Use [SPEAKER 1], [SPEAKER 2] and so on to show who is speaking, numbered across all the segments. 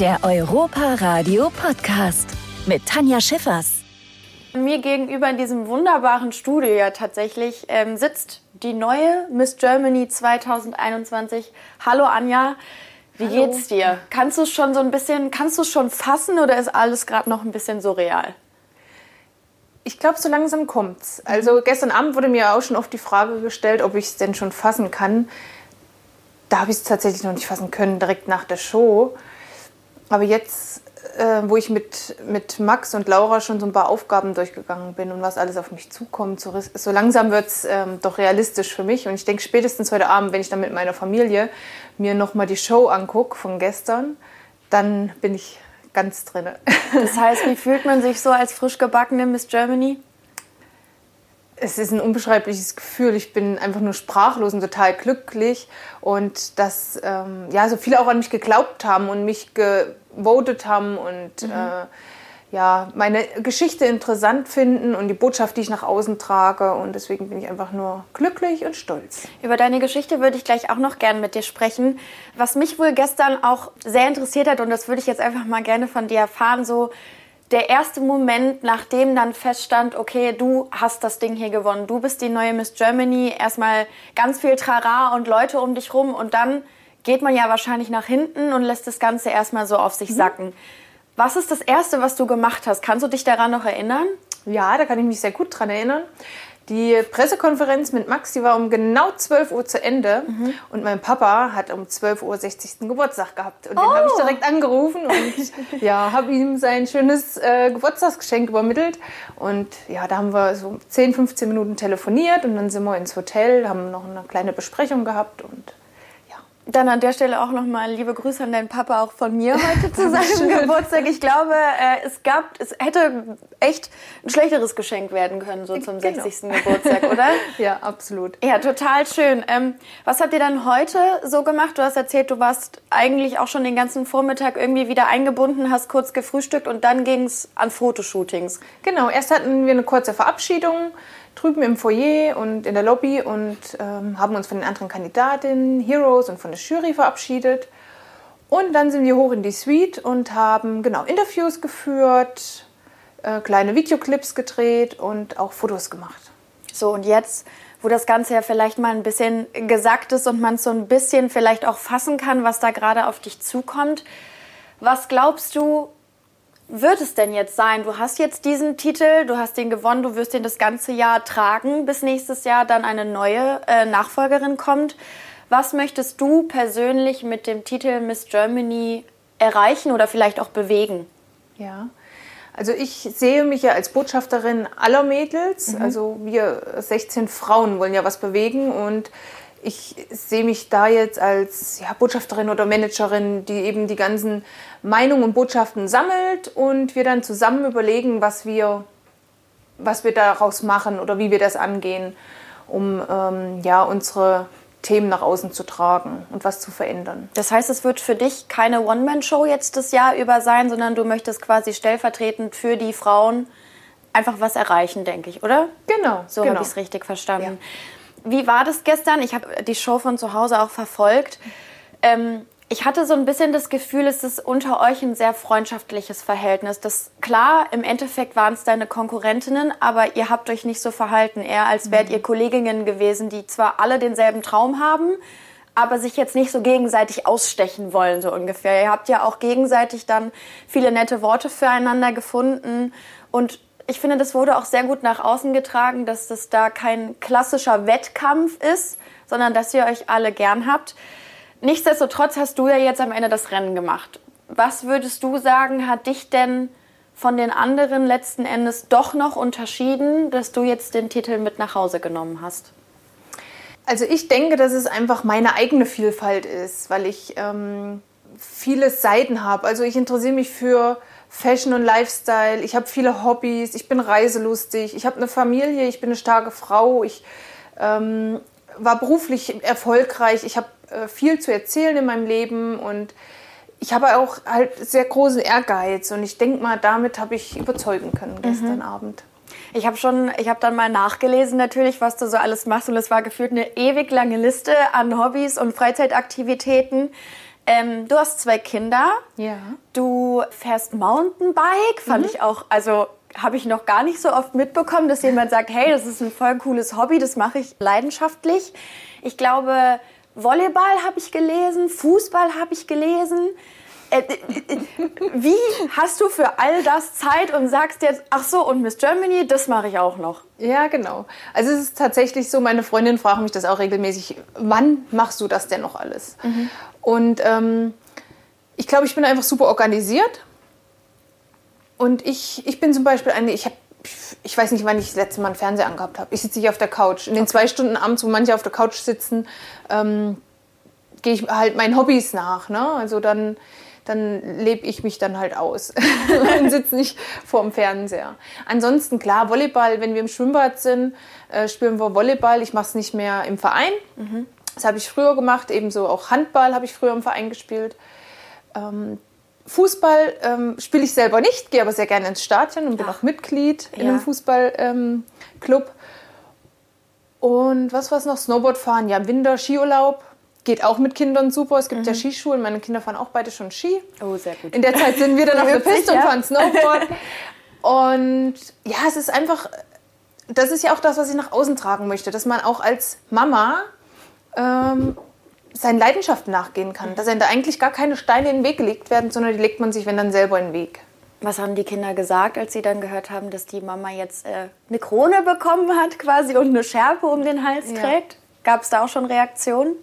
[SPEAKER 1] Der Europa Radio Podcast mit Tanja Schiffers.
[SPEAKER 2] Mir gegenüber in diesem wunderbaren Studio ja tatsächlich ähm, sitzt die neue Miss Germany 2021. Hallo Anja, wie Hallo. geht's dir? Kannst du es schon so ein bisschen, kannst du es schon fassen oder ist alles gerade noch ein bisschen surreal?
[SPEAKER 3] Ich glaube, so langsam kommt's. Also gestern Abend wurde mir auch schon oft die Frage gestellt, ob ich es denn schon fassen kann. Da habe ich es tatsächlich noch nicht fassen können, direkt nach der Show. Aber jetzt, äh, wo ich mit, mit Max und Laura schon so ein paar Aufgaben durchgegangen bin und was alles auf mich zukommt, so, so langsam wird es ähm, doch realistisch für mich. Und ich denke, spätestens heute Abend, wenn ich dann mit meiner Familie mir nochmal die Show angucke von gestern, dann bin ich ganz drin.
[SPEAKER 2] Das heißt, wie fühlt man sich so als frisch gebackene Miss Germany?
[SPEAKER 3] Es ist ein unbeschreibliches Gefühl. Ich bin einfach nur sprachlos und total glücklich. Und dass ähm, ja, so viele auch an mich geglaubt haben und mich gewotet haben und mhm. äh, ja, meine Geschichte interessant finden und die Botschaft, die ich nach außen trage. Und deswegen bin ich einfach nur glücklich und stolz.
[SPEAKER 2] Über deine Geschichte würde ich gleich auch noch gerne mit dir sprechen. Was mich wohl gestern auch sehr interessiert hat, und das würde ich jetzt einfach mal gerne von dir erfahren, so der erste Moment, nachdem dann feststand, okay, du hast das Ding hier gewonnen, du bist die neue Miss Germany, erstmal ganz viel Trara und Leute um dich rum und dann geht man ja wahrscheinlich nach hinten und lässt das Ganze erstmal so auf sich mhm. sacken. Was ist das Erste, was du gemacht hast? Kannst du dich daran noch erinnern?
[SPEAKER 3] Ja, da kann ich mich sehr gut dran erinnern. Die Pressekonferenz mit Max, die war um genau 12 Uhr zu Ende. Mhm. Und mein Papa hat um 12 Uhr 60. Geburtstag gehabt. Und oh. den habe ich direkt angerufen und ja, habe ihm sein schönes äh, Geburtstagsgeschenk übermittelt. Und ja, da haben wir so 10, 15 Minuten telefoniert und dann sind wir ins Hotel, haben noch eine kleine Besprechung gehabt und
[SPEAKER 2] dann an der Stelle auch nochmal liebe Grüße an deinen Papa auch von mir heute zu seinem Geburtstag. Ich glaube, äh, es gab, es hätte echt ein schlechteres Geschenk werden können, so zum genau. 60. Geburtstag, oder?
[SPEAKER 3] ja, absolut.
[SPEAKER 2] Ja, total schön. Ähm, was habt ihr dann heute so gemacht? Du hast erzählt, du warst eigentlich auch schon den ganzen Vormittag irgendwie wieder eingebunden, hast kurz gefrühstückt und dann ging es an Fotoshootings.
[SPEAKER 3] Genau, erst hatten wir eine kurze Verabschiedung drüben im Foyer und in der Lobby und ähm, haben uns von den anderen Kandidatinnen, Heroes und von der Jury verabschiedet. Und dann sind wir hoch in die Suite und haben genau Interviews geführt, äh, kleine Videoclips gedreht und auch Fotos gemacht.
[SPEAKER 2] So, und jetzt, wo das Ganze ja vielleicht mal ein bisschen gesagt ist und man so ein bisschen vielleicht auch fassen kann, was da gerade auf dich zukommt, was glaubst du, wird es denn jetzt sein? Du hast jetzt diesen Titel, du hast den gewonnen, du wirst den das ganze Jahr tragen, bis nächstes Jahr dann eine neue äh, Nachfolgerin kommt. Was möchtest du persönlich mit dem Titel Miss Germany erreichen oder vielleicht auch bewegen?
[SPEAKER 3] Ja, also ich sehe mich ja als Botschafterin aller Mädels. Mhm. Also wir 16 Frauen wollen ja was bewegen und ich sehe mich da jetzt als ja, Botschafterin oder Managerin, die eben die ganzen Meinungen und Botschaften sammelt und wir dann zusammen überlegen, was wir, was wir daraus machen oder wie wir das angehen, um ähm, ja, unsere Themen nach außen zu tragen und was zu verändern.
[SPEAKER 2] Das heißt, es wird für dich keine One-Man-Show jetzt das Jahr über sein, sondern du möchtest quasi stellvertretend für die Frauen einfach was erreichen, denke ich, oder?
[SPEAKER 3] Genau.
[SPEAKER 2] So
[SPEAKER 3] genau.
[SPEAKER 2] habe ich es richtig verstanden. Ja. Wie war das gestern? Ich habe die Show von zu Hause auch verfolgt. Ähm, ich hatte so ein bisschen das Gefühl, es ist unter euch ein sehr freundschaftliches Verhältnis. Das klar, im Endeffekt waren es deine Konkurrentinnen, aber ihr habt euch nicht so verhalten, eher als wärt mhm. ihr Kolleginnen gewesen, die zwar alle denselben Traum haben, aber sich jetzt nicht so gegenseitig ausstechen wollen, so ungefähr. Ihr habt ja auch gegenseitig dann viele nette Worte füreinander gefunden und ich finde, das wurde auch sehr gut nach außen getragen, dass das da kein klassischer Wettkampf ist, sondern dass ihr euch alle gern habt. Nichtsdestotrotz hast du ja jetzt am Ende das Rennen gemacht. Was würdest du sagen, hat dich denn von den anderen letzten Endes doch noch unterschieden, dass du jetzt den Titel mit nach Hause genommen hast?
[SPEAKER 3] Also ich denke, dass es einfach meine eigene Vielfalt ist, weil ich ähm, viele Seiten habe. Also ich interessiere mich für Fashion und Lifestyle, ich habe viele Hobbys, ich bin reiselustig, ich habe eine Familie, ich bin eine starke Frau, ich ähm, war beruflich erfolgreich, ich habe äh, viel zu erzählen in meinem Leben und ich habe auch halt sehr großen Ehrgeiz. Und ich denke mal, damit habe ich überzeugen können gestern mhm. Abend.
[SPEAKER 2] Ich habe schon, ich habe dann mal nachgelesen natürlich, was du so alles machst. Und es war gefühlt eine ewig lange Liste an Hobbys und Freizeitaktivitäten. Ähm, du hast zwei Kinder.
[SPEAKER 3] Ja.
[SPEAKER 2] Du fährst Mountainbike, fand ich auch, also habe ich noch gar nicht so oft mitbekommen, dass jemand sagt, hey, das ist ein voll cooles Hobby, das mache ich leidenschaftlich. Ich glaube, Volleyball habe ich gelesen, Fußball habe ich gelesen. Äh, äh, äh, Wie hast du für all das Zeit und sagst jetzt, ach so, und Miss Germany, das mache ich auch noch?
[SPEAKER 3] Ja, genau. Also es ist tatsächlich so, meine Freundinnen fragen mich das auch regelmäßig, wann machst du das denn noch alles? Und ähm, ich glaube, ich bin einfach super organisiert. Und ich, ich bin zum Beispiel eine, ich habe, ich weiß nicht, wann ich das letzte Mal einen Fernseher angehabt habe. Ich sitze hier auf der Couch. In den zwei Stunden abends, wo manche auf der Couch sitzen, ähm, gehe ich halt meinen Hobbys nach. Ne? Also dann, dann lebe ich mich dann halt aus und sitze nicht vorm Fernseher. Ansonsten, klar, Volleyball, wenn wir im Schwimmbad sind, äh, spielen wir Volleyball. Ich mache es nicht mehr im Verein. Das habe ich früher gemacht. Ebenso auch Handball habe ich früher im Verein gespielt. Ähm, Fußball ähm, spiele ich selber nicht, gehe aber sehr gerne ins Stadion und bin
[SPEAKER 2] Ach.
[SPEAKER 3] auch Mitglied in
[SPEAKER 2] Ja.
[SPEAKER 3] einem Fußballclub. Ähm, und was war es noch? Snowboard fahren, ja, Winter, Skiurlaub. Geht auch mit Kindern super. Es gibt ja Skischulen. Meine Kinder fahren auch beide schon Ski.
[SPEAKER 2] Oh, sehr gut.
[SPEAKER 3] In der Zeit sind wir dann auf der Piste und fahren Snowboard. Und ja, es ist einfach, das ist ja auch das, was ich nach außen tragen möchte, dass man auch als Mama ähm, seinen Leidenschaften nachgehen kann. Dass einem da eigentlich gar keine Steine in den Weg gelegt werden, sondern die legt man sich, wenn dann selber in den Weg.
[SPEAKER 2] Was haben die Kinder gesagt, als sie dann gehört haben, dass die Mama jetzt äh, eine Krone bekommen hat quasi und eine Schärpe um den Hals
[SPEAKER 3] Ja.
[SPEAKER 2] trägt? Gab es da auch schon Reaktionen?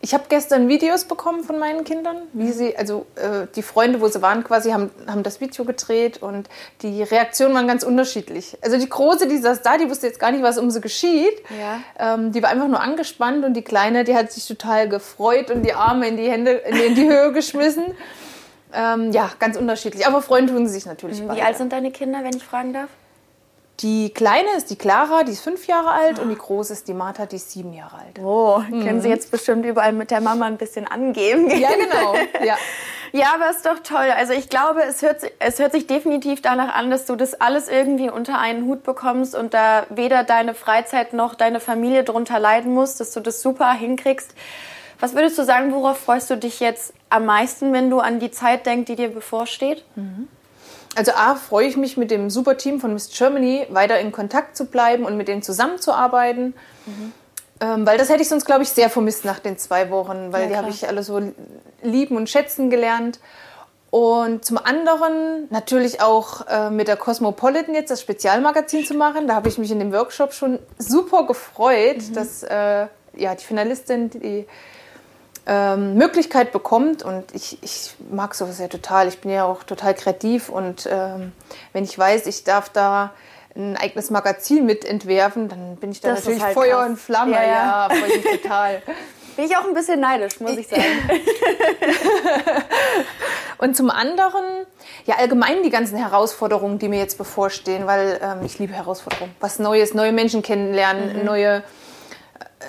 [SPEAKER 3] Ich habe gestern Videos bekommen von meinen Kindern, wie sie, also äh, die Freunde, wo sie waren, quasi haben, haben das Video gedreht und die Reaktionen waren ganz unterschiedlich. Also die Große, die saß da, die wusste jetzt gar nicht, was um sie geschieht.
[SPEAKER 2] Ja.
[SPEAKER 3] Ähm, die war einfach nur angespannt und die Kleine, die hat sich total gefreut und die Arme in die Hände, in, in die Höhe geschmissen. Ähm, ja, ganz unterschiedlich. Aber freuen tun sie sich natürlich
[SPEAKER 2] Wie
[SPEAKER 3] beide.
[SPEAKER 2] alt sind deine Kinder, wenn ich fragen darf?
[SPEAKER 3] Die Kleine ist die Clara, die ist fünf Jahre alt und die Große ist die Martha, die ist sieben Jahre alt.
[SPEAKER 2] Oh, können sie jetzt bestimmt überall mit der Mama ein bisschen angeben.
[SPEAKER 3] Mhm. Ja, genau. Ja.
[SPEAKER 2] Ja, aber ist doch toll. Also ich glaube, es hört, es hört sich definitiv danach an, dass du das alles irgendwie unter einen Hut bekommst und da weder deine Freizeit noch deine Familie drunter leiden muss, dass du das super hinkriegst. Was würdest du sagen, worauf freust du dich jetzt am meisten, wenn du an die Zeit denkst, die dir bevorsteht?
[SPEAKER 3] Also A, freue ich mich mit dem super Team von Miss Germany weiter in Kontakt zu bleiben und mit denen zusammenzuarbeiten. Ähm, weil das hätte ich sonst, glaube ich, sehr vermisst nach den zwei Wochen, weil
[SPEAKER 2] Ja,
[SPEAKER 3] die habe ich alle so lieben und schätzen gelernt. Und zum anderen natürlich auch äh, mit der Cosmopolitan jetzt das Spezialmagazin zu machen. Da habe ich mich in dem Workshop schon super gefreut, dass äh, ja, die Finalistin die ähm, Möglichkeit bekommt. Und ich, ich mag sowas ja total. Ich bin ja auch total kreativ. Und ähm, wenn ich weiß, ich darf da ein eigenes Magazin mitentwerfen, dann bin ich da
[SPEAKER 2] Das
[SPEAKER 3] natürlich
[SPEAKER 2] halt
[SPEAKER 3] Feuer
[SPEAKER 2] krass.
[SPEAKER 3] und Flamme.
[SPEAKER 2] Ja,
[SPEAKER 3] Ja,
[SPEAKER 2] ja.
[SPEAKER 3] freue ich mich total.
[SPEAKER 2] Bin ich auch ein bisschen neidisch, muss ich sagen.
[SPEAKER 3] Und zum anderen, ja, allgemein die ganzen Herausforderungen, die mir jetzt bevorstehen, weil ähm, ich liebe Herausforderungen. Was Neues, neue Menschen kennenlernen, neue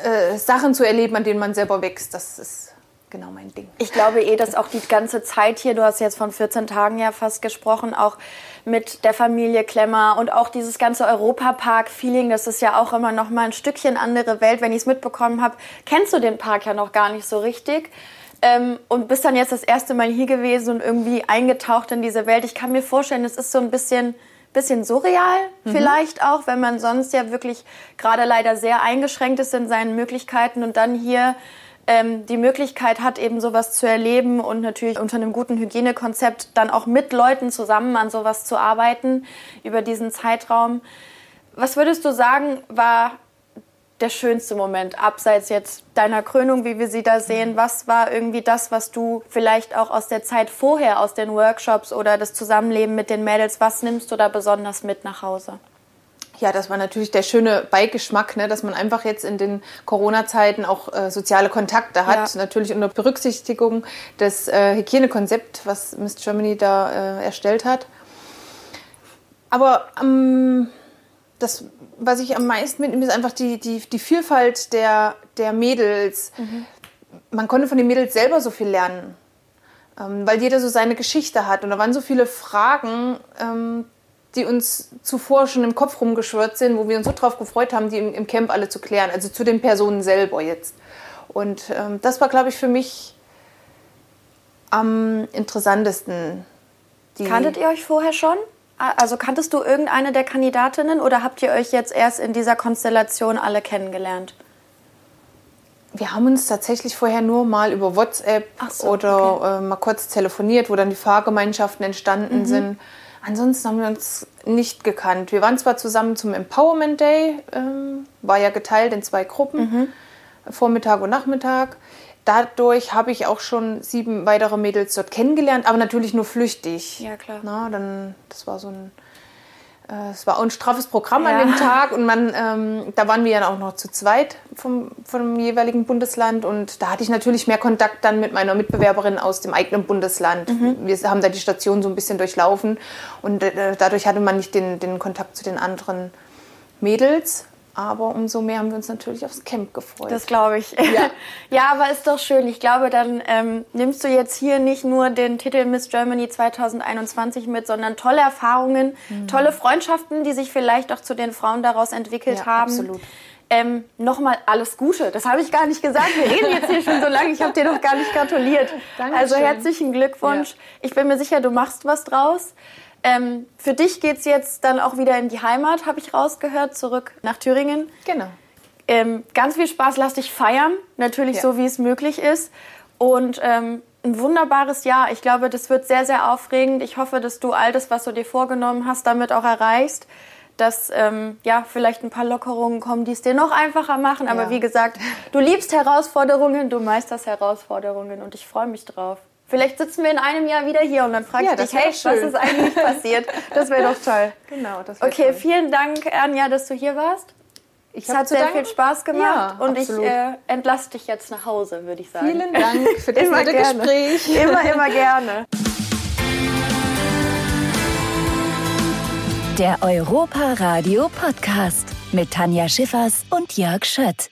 [SPEAKER 3] äh, Sachen zu erleben, an denen man selber wächst. Das ist genau mein Ding.
[SPEAKER 2] Ich glaube eh, dass auch die ganze Zeit hier, du hast jetzt von 14 Tagen ja fast gesprochen, auch mit der Familie Klemmer und auch dieses ganze Europapark-Feeling, das ist ja auch immer noch mal ein Stückchen andere Welt. Wenn ich es mitbekommen habe, kennst du den Park ja noch gar nicht so richtig. Ähm, und bist dann jetzt das erste Mal hier gewesen und irgendwie eingetaucht in diese Welt. Ich kann mir vorstellen, es ist so ein bisschen, bisschen surreal vielleicht auch, wenn man sonst ja wirklich gerade leider sehr eingeschränkt ist in seinen Möglichkeiten und dann hier ähm, die Möglichkeit hat, eben sowas zu erleben und natürlich unter einem guten Hygienekonzept dann auch mit Leuten zusammen an sowas zu arbeiten über diesen Zeitraum. Was würdest du sagen, war der schönste Moment, abseits jetzt deiner Krönung, wie wir sie da sehen? Was war irgendwie das, was du vielleicht auch aus der Zeit vorher, aus den Workshops oder das Zusammenleben mit den Mädels, was nimmst du da besonders mit nach Hause?
[SPEAKER 3] Ja, das war natürlich der schöne Beigeschmack, ne, dass man einfach jetzt in den Corona-Zeiten auch äh, soziale Kontakte hat.
[SPEAKER 2] Ja.
[SPEAKER 3] Natürlich unter Berücksichtigung des äh, Hygienekonzept, was Miss Germany da äh, erstellt hat. Aber ähm, das, was ich am meisten mitnehme, ist einfach die, die, die Vielfalt der, der Mädels. Man konnte von den Mädels selber so viel lernen, ähm, weil jeder so seine Geschichte hat. Und da waren so viele Fragen, ähm, die uns zuvor schon im Kopf rumgeschwirrt sind, wo wir uns so drauf gefreut haben, die im, im Camp alle zu klären, also zu den Personen selber jetzt. Und ähm, das war, glaube ich, für mich am interessantesten.
[SPEAKER 2] Die Kanntet ihr euch vorher schon? Also kanntest du irgendeine der Kandidatinnen oder habt ihr euch jetzt erst in dieser Konstellation alle kennengelernt?
[SPEAKER 3] Wir haben uns tatsächlich vorher nur mal über WhatsApp so, oder okay. äh, mal kurz telefoniert, wo dann die Fahrgemeinschaften entstanden mhm. sind. Ansonsten haben wir uns nicht gekannt. Wir waren zwar zusammen zum Empowerment Day, ähm, war ja geteilt in zwei Gruppen, mhm. Vormittag und Nachmittag. Dadurch habe ich auch schon sieben weitere Mädels dort kennengelernt, aber natürlich nur flüchtig.
[SPEAKER 2] Ja, klar.
[SPEAKER 3] Na, dann, das war so ein äh, es war auch ein straffes Programm ja. an dem Tag und man, ähm, da waren wir ja auch noch zu zweit vom, vom jeweiligen Bundesland und da hatte ich natürlich mehr Kontakt dann mit meiner Mitbewerberin aus dem eigenen Bundesland. Mhm. Wir haben da die Station so ein bisschen durchlaufen und äh, dadurch hatte man nicht den, den Kontakt zu den anderen Mädels. Aber umso mehr haben wir uns natürlich aufs Camp gefreut.
[SPEAKER 2] Das glaube ich. Ja. ja, aber ist doch schön. Ich glaube, dann ähm, nimmst du jetzt hier nicht nur den Titel Miss Germany 2021 mit, sondern tolle Erfahrungen, mhm. tolle Freundschaften, die sich vielleicht auch zu den Frauen daraus entwickelt ja, haben. Absolut. Ähm, Nochmal alles Gute. Das habe ich gar nicht gesagt. Wir reden jetzt hier schon so lange. Ich habe dir noch gar nicht gratuliert. Dankeschön. Also herzlichen Glückwunsch. Ja. Ich bin mir sicher, du machst was draus. Ähm, für dich geht es jetzt dann auch wieder in die Heimat, habe ich rausgehört, zurück nach Thüringen.
[SPEAKER 3] Genau.
[SPEAKER 2] Ähm, ganz viel Spaß, lass dich feiern, natürlich ja. so wie es möglich ist. Und ähm, ein wunderbares Jahr. Ich glaube, das wird sehr, sehr aufregend. Ich hoffe, dass du all das, was du dir vorgenommen hast, damit auch erreichst. Dass ähm, ja vielleicht ein paar Lockerungen kommen, die es dir noch einfacher machen. Aber ja. wie gesagt, du liebst Herausforderungen, du meisterst Herausforderungen und ich freue mich drauf. Vielleicht sitzen wir in einem Jahr wieder hier und dann frage ja, ich dich, hey, was ist eigentlich passiert? Das wäre doch toll.
[SPEAKER 3] Genau, das
[SPEAKER 2] Okay, toll. vielen Dank, Anja, dass du hier warst. Ich es hat sehr danken. viel Spaß gemacht ja, und absolut. ich äh, entlasse dich jetzt nach Hause, würde ich sagen.
[SPEAKER 3] Vielen Dank für das nette Gespräch.
[SPEAKER 2] Immer, immer gerne.
[SPEAKER 1] Der Europa Radio Podcast mit Tanja Schiffers und Jörg Schött.